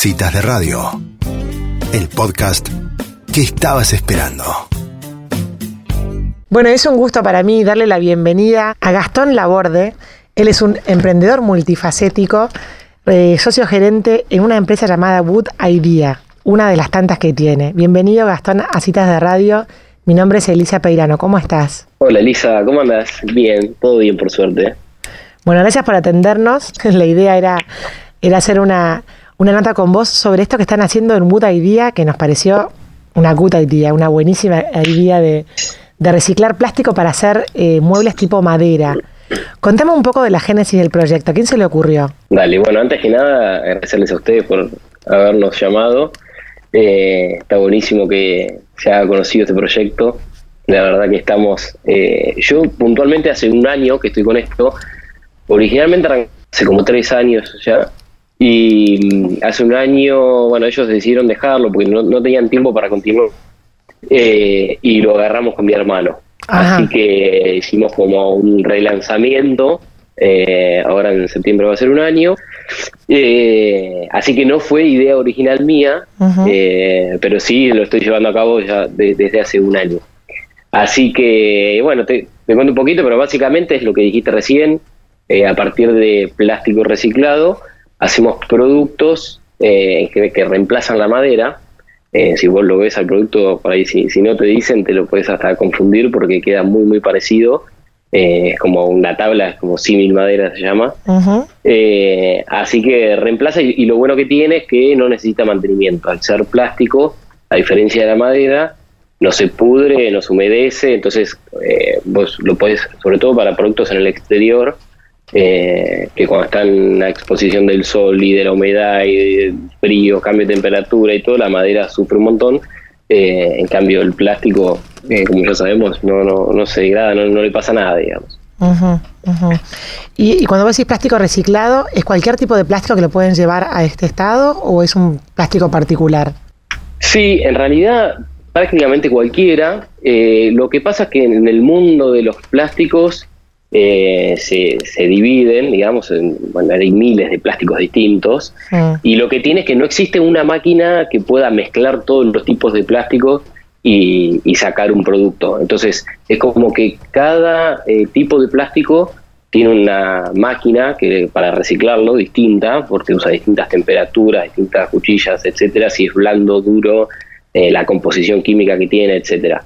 Citas de Radio, el podcast que estabas esperando. Bueno, es un gusto para mí darle la bienvenida a Gastón Laborde. Él es un emprendedor multifacético, eh, socio gerente en una empresa llamada Wood Idea, una de las tantas que tiene. Bienvenido Gastón a Citas de Radio. Mi nombre es Elisa Peirano. ¿Cómo estás? Hola Elisa, ¿cómo andas? Bien, todo bien por suerte. Bueno, gracias por atendernos. La idea era, era hacer una, una nota con vos sobre esto que están haciendo en Wood Idea, que nos pareció una good idea, una buenísima idea de, de reciclar plástico para hacer eh, muebles tipo madera. Contame un poco de la génesis del proyecto. ¿A quién se le ocurrió? Dale, bueno, antes que nada, agradecerles a ustedes por habernos llamado. Eh, está buenísimo que se haya conocido este proyecto. La verdad que estamos. Eh, yo, puntualmente, hace un año que estoy con esto. Originalmente, hace como tres años ya. Y mm, hace un año, bueno, ellos decidieron dejarlo porque no, no tenían tiempo para continuar. Eh, y lo agarramos con mi hermano. Así que hicimos como un relanzamiento. Eh, ahora en septiembre va a ser un año. Eh, así que no fue idea original mía, pero sí lo estoy llevando a cabo ya desde hace un año. Así que, bueno, te, te, cuento un poquito, pero básicamente es lo que dijiste recién. a partir de plástico reciclado, hacemos productos que, que reemplazan la madera eh, si vos lo ves al producto, por ahí si, si no te dicen, te lo puedes hasta confundir porque queda muy, muy parecido. Eh, es como una tabla, es como símil madera se llama. Eh, así que reemplaza y, lo bueno que tiene es que no necesita mantenimiento. Al ser plástico, a diferencia de la madera, no se pudre, no se humedece, entonces vos lo podés, sobre todo para productos en el exterior, eh, que cuando está en la exposición del sol y de la humedad y del frío, cambio de temperatura y todo, la madera sufre un montón. Eh, en cambio, el plástico, eh, como ya sabemos, no, no, no se degrada, no, no le pasa nada, digamos. Y, cuando vos decís plástico reciclado, ¿es cualquier tipo de plástico que lo pueden llevar a este estado o es un plástico particular? Sí, en realidad prácticamente cualquiera. lo que pasa es que en el mundo de los plásticos eh, se, se, dividen, digamos, en, bueno, hay miles de plásticos distintos, y lo que tiene es que no existe una máquina que pueda mezclar todos los tipos de plásticos y, sacar un producto. Entonces, es como que cada eh, tipo de plástico tiene una máquina que para reciclarlo distinta, porque usa distintas temperaturas, distintas cuchillas, etcétera, si es blando, duro, eh, la composición química que tiene, etcétera.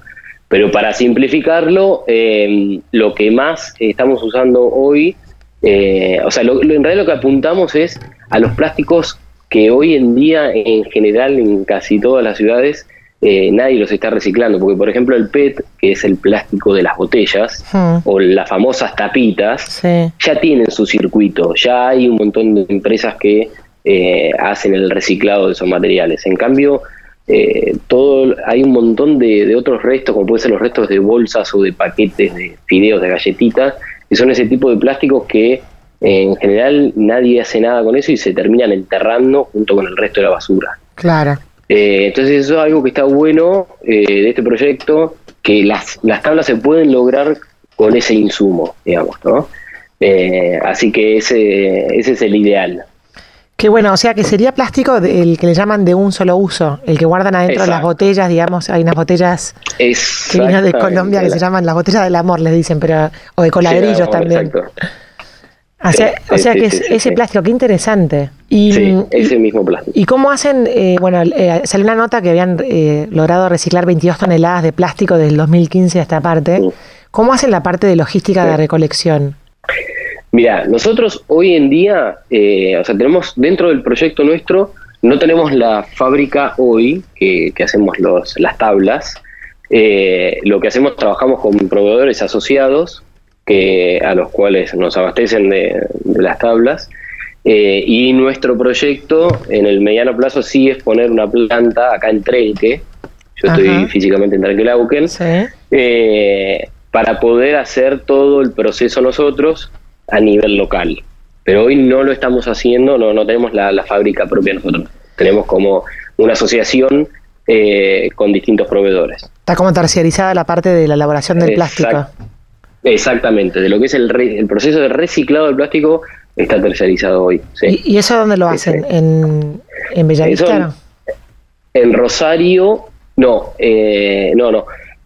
Pero para simplificarlo, eh, lo que más estamos usando hoy, eh, o sea, lo, en realidad lo que apuntamos es a los plásticos que hoy en día, en general, en casi todas las ciudades, eh, nadie los está reciclando. Porque, por ejemplo, el PET, que es el plástico de las botellas, hmm. o las famosas tapitas, ya tienen su circuito. Ya hay un montón de empresas que hacen el reciclado de esos materiales. En cambio, eh, todo hay un montón de, otros restos, como pueden ser los restos de bolsas o de paquetes de fideos, de galletitas, que son ese tipo de plásticos que eh, en general nadie hace nada con eso y se terminan enterrando junto con el resto de la basura. Claro. Eh, entonces eso es algo que está bueno de este proyecto, que las, las tablas se pueden lograr con ese insumo, digamos, ¿no? así que ese, ese es el ideal. Qué bueno, o sea que sería plástico el que le llaman de un solo uso, el que guardan adentro de las botellas, digamos, hay unas botellas que vienen de Colombia que se llaman las botellas del amor, les dicen, pero o de coladrillos también. O sea, o sea que es ese plástico, qué interesante. Y, sí, ese mismo plástico. ¿Y cómo hacen? Eh, bueno, eh, salió una nota que habían eh, logrado reciclar 22 toneladas de plástico desde el 2015 a esta parte. ¿Cómo hacen la parte de logística de recolección? Mira, nosotros hoy en día, eh, o sea, tenemos dentro del proyecto nuestro, no tenemos la fábrica hoy que, hacemos los, las tablas. Eh, lo que hacemos, trabajamos con proveedores asociados que, a los cuales nos abastecen de, las tablas. Eh, y nuestro proyecto en el mediano plazo sí es poner una planta acá en Trenque. Yo estoy físicamente en Trenque sí. para poder hacer todo el proceso nosotros a nivel local. Pero hoy no lo estamos haciendo, no, no tenemos la, fábrica propia nosotros. Tenemos como una asociación eh, con distintos proveedores. Está como terciarizada la parte de la elaboración del plástico. Exactamente, de lo que es el, el proceso de reciclado del plástico está tercerizado hoy. Sí. ¿Y, eso dónde lo hacen? ¿En, en Bellavista? en Rosario, no, eh, no, no.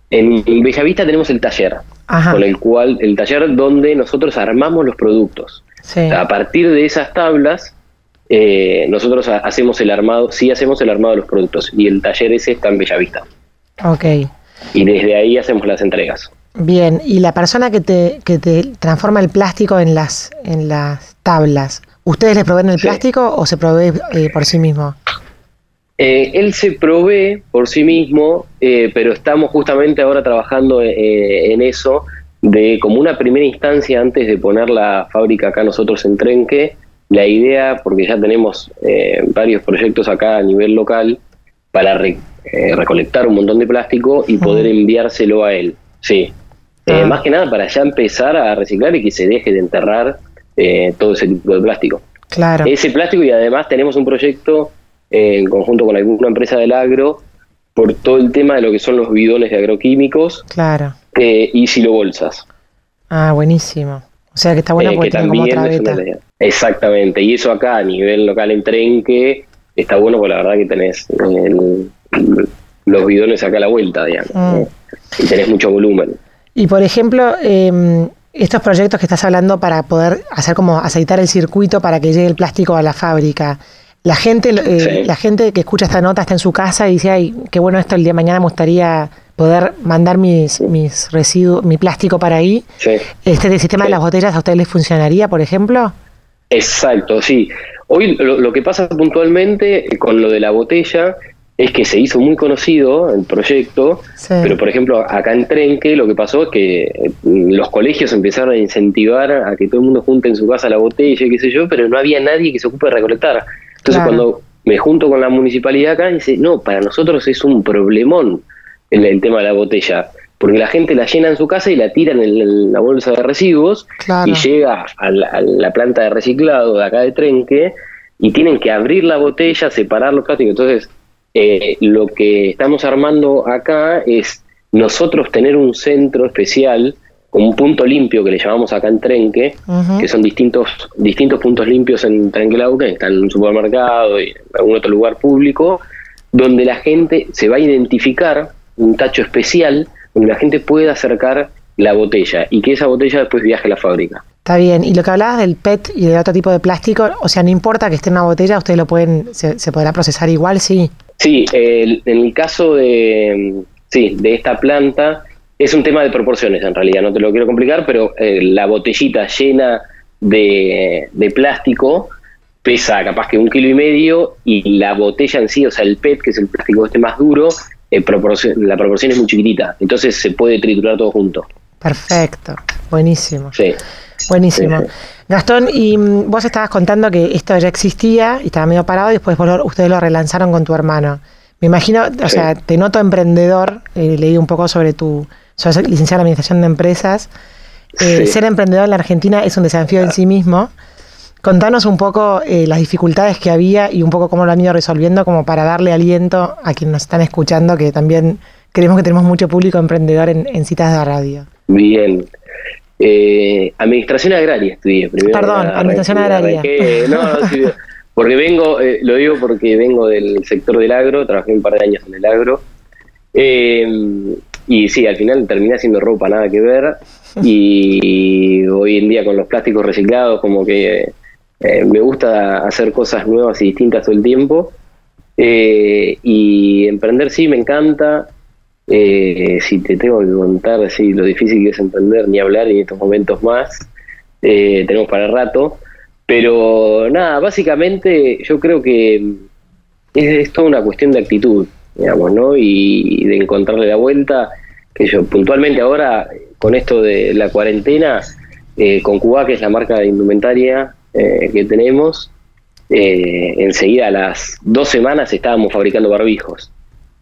En Bellavista tenemos el taller, con el cual, el taller donde nosotros armamos los productos. A partir de esas tablas, eh, nosotros hacemos el armado, sí hacemos el armado de los productos, y el taller ese está en Bellavista. Ok. Y desde ahí hacemos las entregas. Bien, y la persona que te, que te transforma el plástico en las, en las tablas, ¿ustedes le proveen el plástico o se provee eh, por sí mismo? Eh, él se provee por sí mismo, eh, pero estamos justamente ahora trabajando eh, en eso, de como una primera instancia antes de poner la fábrica acá nosotros en Trenque, la idea, porque ya tenemos varios proyectos acá a nivel local, para recolectar un montón de plástico y poder enviárselo a él. Sí. Ah. Más que nada para ya empezar a reciclar y que se deje de enterrar todo ese tipo de plástico. Claro. Ese plástico y además tenemos un proyecto en conjunto con alguna empresa del agro por todo el tema de lo que son los bidones de agroquímicos claro. eh, y silobolsas. Ah, buenísimo. O sea que está bueno eh, porque tiene como otra beta. Exactamente, y eso acá a nivel local en Trenque está bueno porque la verdad que tenés los bidones acá a la vuelta, digamos, mm. y tenés mucho volumen. Y por ejemplo, eh, estos proyectos que estás hablando para poder hacer como aceitar el circuito para que llegue el plástico a la fábrica, la gente, eh, la gente que escucha esta nota está en su casa y dice, ay, qué bueno esto, el día de mañana me gustaría poder mandar mis, mis residuos, mi plástico para ahí. ¿Este sistema de las botellas a ustedes les funcionaría, por ejemplo? Exacto, sí. Hoy lo, que pasa puntualmente con lo de la botella es que se hizo muy conocido el proyecto, pero por ejemplo acá en Trenque lo que pasó es que eh, los colegios empezaron a incentivar a que todo el mundo junte en su casa la botella y qué sé yo, pero no había nadie que se ocupe de recolectar. Entonces cuando me junto con la municipalidad acá, dice, no, para nosotros es un problemón el, el tema de la botella, porque la gente la llena en su casa y la tira en, la bolsa de residuos y llega a la, planta de reciclado de acá de Trenque y tienen que abrir la botella, separar los plásticos. Entonces, eh, lo que estamos armando acá es nosotros tener un centro especial un punto limpio que le llamamos acá en Trenque, que son distintos distintos puntos limpios en Trenquelau, que están en un supermercado y en algún otro lugar público, donde la gente se va a identificar un tacho especial donde la gente pueda acercar la botella y que esa botella después viaje a la fábrica. Está bien, y lo que hablabas del PET y de otro tipo de plástico, o sea, no importa que esté en una botella, ustedes lo pueden, se, podrá procesar igual, sí. Sí, en el caso de, sí, de esta planta, es un tema de proporciones en realidad, no te lo quiero complicar, pero eh, la botellita llena de, plástico pesa capaz que un kilo y medio y la botella en sí, o sea, el PET, que es el plástico este más duro, eh, la proporción es muy chiquitita, entonces se puede triturar todo junto. Perfecto, buenísimo. Sí. Buenísimo. Gastón, y mm, vos estabas contando que esto ya existía y estaba medio parado y después ustedes lo relanzaron con tu hermano. Me imagino, o sea, te noto emprendedor, eh, leí un poco sobre tu, soy licenciada en Administración de Empresas. Eh, ser emprendedor en la Argentina es un desafío en sí mismo. Contanos un poco eh, las dificultades que había y un poco cómo lo han ido resolviendo como para darle aliento a quienes nos están escuchando, que también creemos que tenemos mucho público emprendedor en, citas de radio. Bien. Eh, administración agraria estudié primero. Perdón, administración agraria. no, no, porque vengo, lo digo porque vengo del sector del agro, trabajé un par de años en el agro. Y sí, al final terminé haciendo ropa, nada que ver. Y hoy en día con los plásticos reciclados, como que eh, me gusta hacer cosas nuevas y distintas todo el tiempo. Eh, y emprender sí, me encanta. Eh, si te tengo que contar sí, lo difícil que es emprender, ni hablar, en estos momentos más, tenemos para rato. Pero nada, básicamente yo creo que es, es toda una cuestión de actitud digamos, ¿no? Y, de encontrarle la vuelta, que yo puntualmente ahora, con esto de la cuarentena, eh, con Cuba, que es la marca de indumentaria eh, que tenemos, eh, enseguida a las dos semanas estábamos fabricando barbijos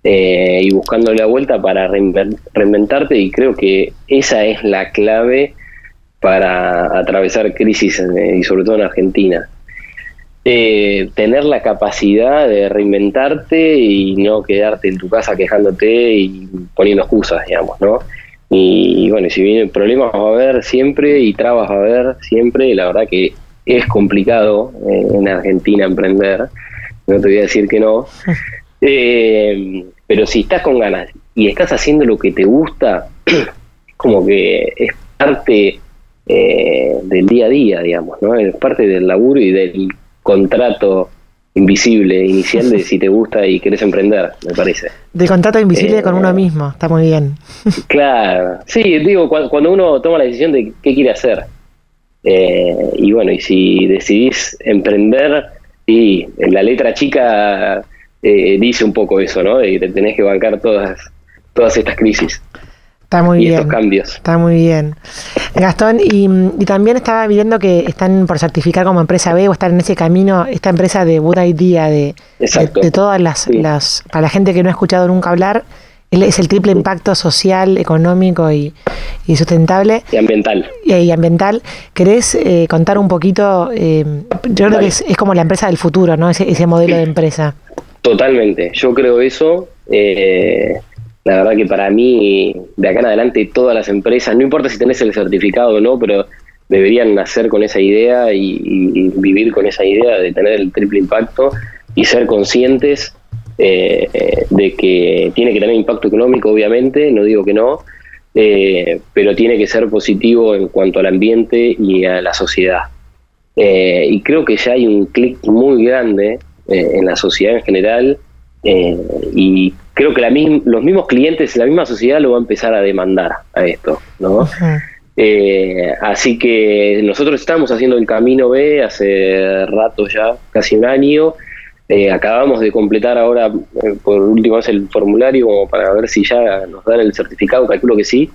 y buscándole la vuelta para reinventarte y creo que esa es la clave para atravesar crisis y sobre todo en Argentina eh, tener la capacidad de reinventarte y no quedarte en tu casa quejándote y poniendo excusas, digamos, ¿no? Y, bueno, si vienen problemas va a haber siempre y trabas va a haber siempre, la verdad que es complicado eh, en Argentina emprender, no te voy a decir que no, eh, pero si estás con ganas y estás haciendo lo que te gusta, como que es parte eh, del día a día, digamos, ¿no? Es parte del laburo y del contrato invisible inicial de si te gusta y querés emprender, me parece. De contrato invisible con uno mismo, está muy bien. Claro, sí, digo, cuando uno toma la decisión de qué quiere hacer. y bueno, y si decidís emprender, y la letra chica eh, dice un poco eso, ¿no? De que te tenés que bancar todas, todas estas crisis. Está muy y bien. estos cambios. Está muy bien. Gastón, y, y, también estaba viendo que están por certificar como empresa B o estar en ese camino, esta empresa de Buda Idea, de, de, de, todas las, Sí. las, para la gente que no ha escuchado nunca hablar, es el triple impacto social, económico y, y sustentable Y ambiental. y, y ambiental. ¿Querés eh, contar un poquito? eh, yo creo que es, es como la empresa del futuro, ¿no? Ese, ese modelo de empresa. Totalmente, yo creo eso. eh, la verdad que para mí, de acá en adelante, todas las empresas, no importa si tenés el certificado o no, pero deberían nacer con esa idea y, vivir con esa idea de tener el triple impacto y ser conscientes eh, de que tiene que tener impacto económico, obviamente, no digo que no, eh, pero tiene que ser positivo en cuanto al ambiente y a la sociedad. Eh, y creo que ya hay un clic muy grande en la sociedad en general y creo que la los mismos clientes, la misma sociedad lo va a empezar a demandar a esto, ¿no? Eh, así que nosotros estamos haciendo el camino B hace rato ya, casi un año. Eh, acabamos de completar ahora eh, por última vez el formulario como para ver si ya nos dan el certificado, calculo que sí,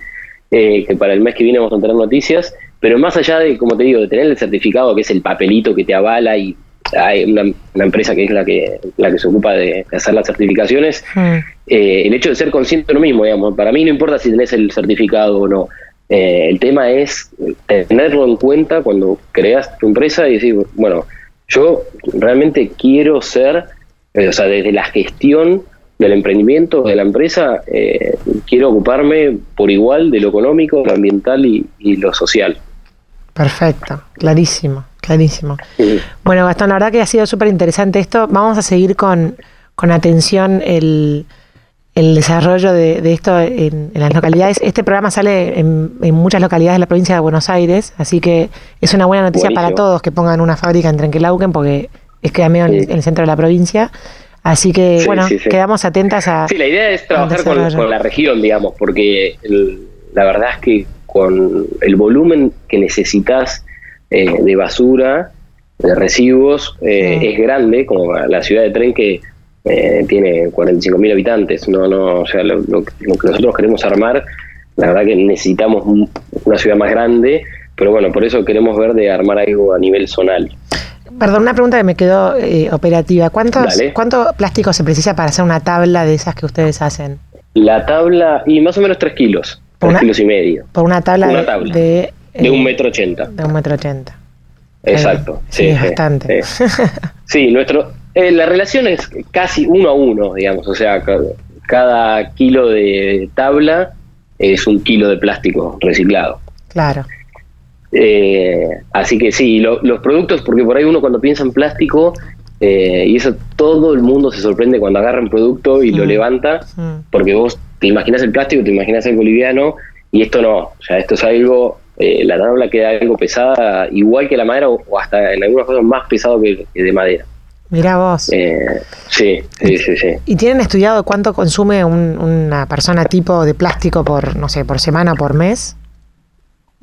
eh, que para el mes que viene vamos a tener noticias, pero más allá de, como te digo, de tener el certificado, que es el papelito que te avala y hay una, una empresa que es la que, la que se ocupa de hacer las certificaciones, Mm. eh, el hecho de ser consciente de lo mismo, digamos, para mí no importa si tenés el certificado o no. Eh, el tema es tenerlo en cuenta cuando creas tu empresa y decir, bueno, yo realmente quiero ser, eh, o sea, desde la gestión del emprendimiento de la empresa, eh, quiero ocuparme por igual de lo económico, lo ambiental y, y lo social. Perfecto, clarísimo, clarísimo. Sí. Bueno, Gastón, la verdad que ha sido súper interesante esto. Vamos a seguir con, con atención el, el desarrollo de, de esto en, en las localidades. Este programa sale en, en muchas localidades de la provincia de Buenos Aires, así que es una buena noticia para todos que pongan una fábrica en Trenquelauquen porque es que medio Sí. en el centro de la provincia. Así que, Sí, bueno, sí, quedamos atentas a... Sí, la idea es trabajar con, con la región, digamos, porque el- la verdad es que con el volumen que necesitas eh, de basura, de residuos, eh, Sí. es grande, como la ciudad de Tren que eh, tiene 45.000 habitantes. No, no, o sea, lo, lo- lo que nosotros queremos armar, la verdad que necesitamos un- una ciudad más grande, pero bueno, por eso queremos ver de armar algo a nivel zonal. Perdón, una pregunta que me quedó eh, operativa. ¿Cuántos, Dale. ¿Cuánto plástico se precisa para hacer una tabla de esas que ustedes hacen? La tabla, y más o menos 3 kilos, 3 Una- kilos y medio, Por una tabla, Una tabla. de... de eh, un metro ochenta. De un metro ochenta. Exacto. Sí, es bastante. Sí, Sí, nuestro, eh, la relación es casi uno a uno, digamos, o sea, ca- cada kilo de tabla es un kilo de plástico reciclado. Claro. Eh, así que sí, lo- los productos, porque por ahí uno cuando piensa en plástico, eh, y eso todo el mundo se sorprende cuando agarra un producto y lo Mm. levanta, Mm. porque vos te imaginas el plástico, te imaginas el boliviano, y esto no, o sea, esto es algo, eh, la tabla queda algo pesada, igual que la madera, o, o hasta en algunas cosas más pesado que, que de madera. Mirá vos. Eh, sí, sí, sí, sí. ¿Y tienen estudiado cuánto consume un- una persona tipo de plástico por, no sé, por semana o por mes?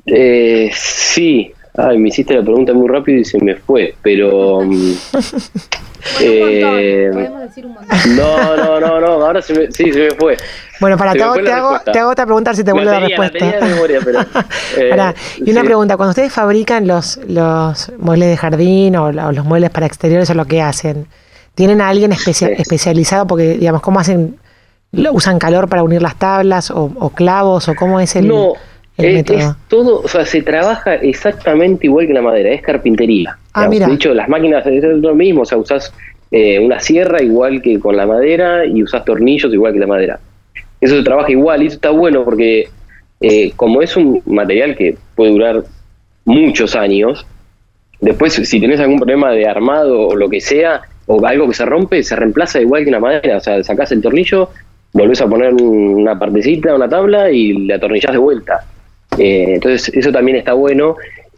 Eh, sí, ay, me hiciste la pregunta muy rápido y se me fue, pero... mm, eh, Podemos decir un montón. no, no, no, no, ahora se me, sí, se me fue. Bueno, para, te hago, te, la hago, te hago otra pregunta a ver si te La vuelve la la respuesta. tenía de memoria, pero, eh, Pará, y una sí. pregunta, cuando ustedes fabrican los, los muebles de jardín o, la- o los muebles para exteriores o lo que hacen, ¿tienen a alguien especia- Sí. especializado? Porque, digamos, ¿cómo hacen? ¿Usan calor para unir las tablas o, o clavos o cómo es el, no, el es, todo, o sea, se trabaja exactamente igual que la madera, es carpintería. Ah, mira. De hecho, las máquinas es lo mismo, o sea, usás eh, una sierra igual que con la madera y usás tornillos igual que la madera. Eso se trabaja igual y eso está bueno porque eh, como es un material que puede durar muchos años, después si tenés algún problema de armado o lo que sea, o algo que se rompe, se reemplaza igual que una madera. O sea, sacás el tornillo, volvés a poner una partecita, una tabla y le atornillás de vuelta. Eh, entonces, eso también está bueno.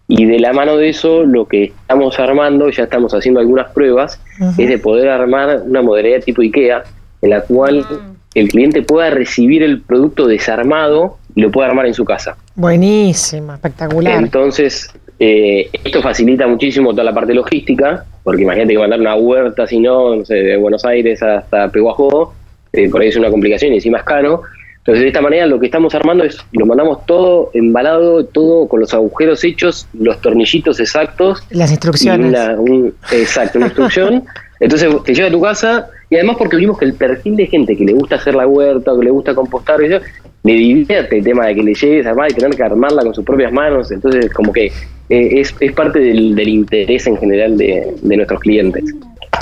Y de la mano de eso, lo que estamos armando, ya estamos haciendo algunas pruebas, es de poder armar una modalidad tipo IKEA, en la cual Mm. el cliente pueda recibir el producto desarmado y lo pueda armar en su casa. Buenísimo, espectacular. Entonces, eh, esto facilita muchísimo toda la parte logística, porque imagínate que mandar una huerta, si no, no sé, de Buenos Aires hasta Peguajó, eh, por ahí es una complicación y encima es caro. Entonces, de esta manera lo que estamos armando es, lo mandamos todo embalado, todo con los agujeros hechos, los tornillitos exactos. Las instrucciones. una- un- exacto, una instrucción. Entonces te llega a tu casa y además porque vimos que el perfil de gente que le gusta hacer la huerta o que le gusta compostar, y eso, le divierte el tema de que le llegues a armar y tener que armarla con sus propias manos. Entonces como que eh, es, es parte del, del interés en general de, de nuestros clientes.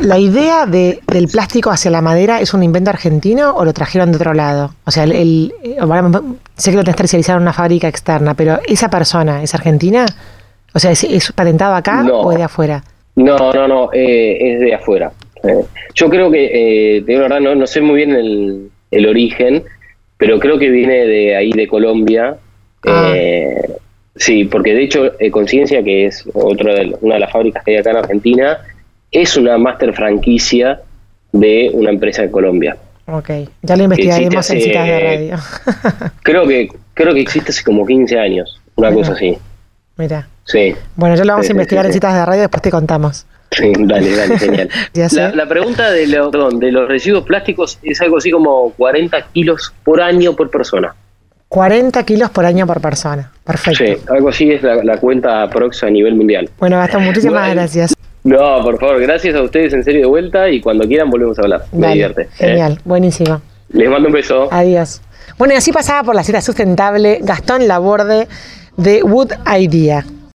¿La idea de, del plástico hacia la madera es un invento argentino o lo trajeron de otro lado? O sea, el, el- eh, ahora sé que lo tenés terciarizado en una fábrica externa, pero ¿esa persona es argentina? O sea, ¿es, es patentado acá No. o es de afuera? No, no, no, eh, es de afuera. Eh, yo creo que, eh, la verdad, no, no sé muy bien el, el origen, pero creo que viene de ahí, de Colombia. Ah. Eh, sí, porque de hecho, eh, Conciencia, que es otra de, una de las fábricas que hay acá en Argentina, es una master franquicia de una empresa de Colombia. Ok, ya lo investigaremos en citas de radio. Creo que creo que existe hace como 15 años, una cosa así. Mira. Sí, Bueno, ya lo vamos Sí, a investigar sí, en citas de radio, después te contamos. sí, dale, dale, genial. Ya sé. La, la pregunta de, lo- perdón, de los residuos plásticos es algo así como 40 kilos por año por persona. 40 kilos por año por persona. Perfecto. Sí, algo así es la, la cuenta prox a nivel mundial. Bueno, Gastón, muchísimas Bueno. gracias. No, por favor, gracias a ustedes en serio de vuelta y cuando quieran volvemos a hablar. Me Dale, divierte. ¿eh? Genial, buenísimo. Les mando un beso. Adiós. Bueno, y así pasaba por la cita sustentable Gastón Laborde de Wood Idea.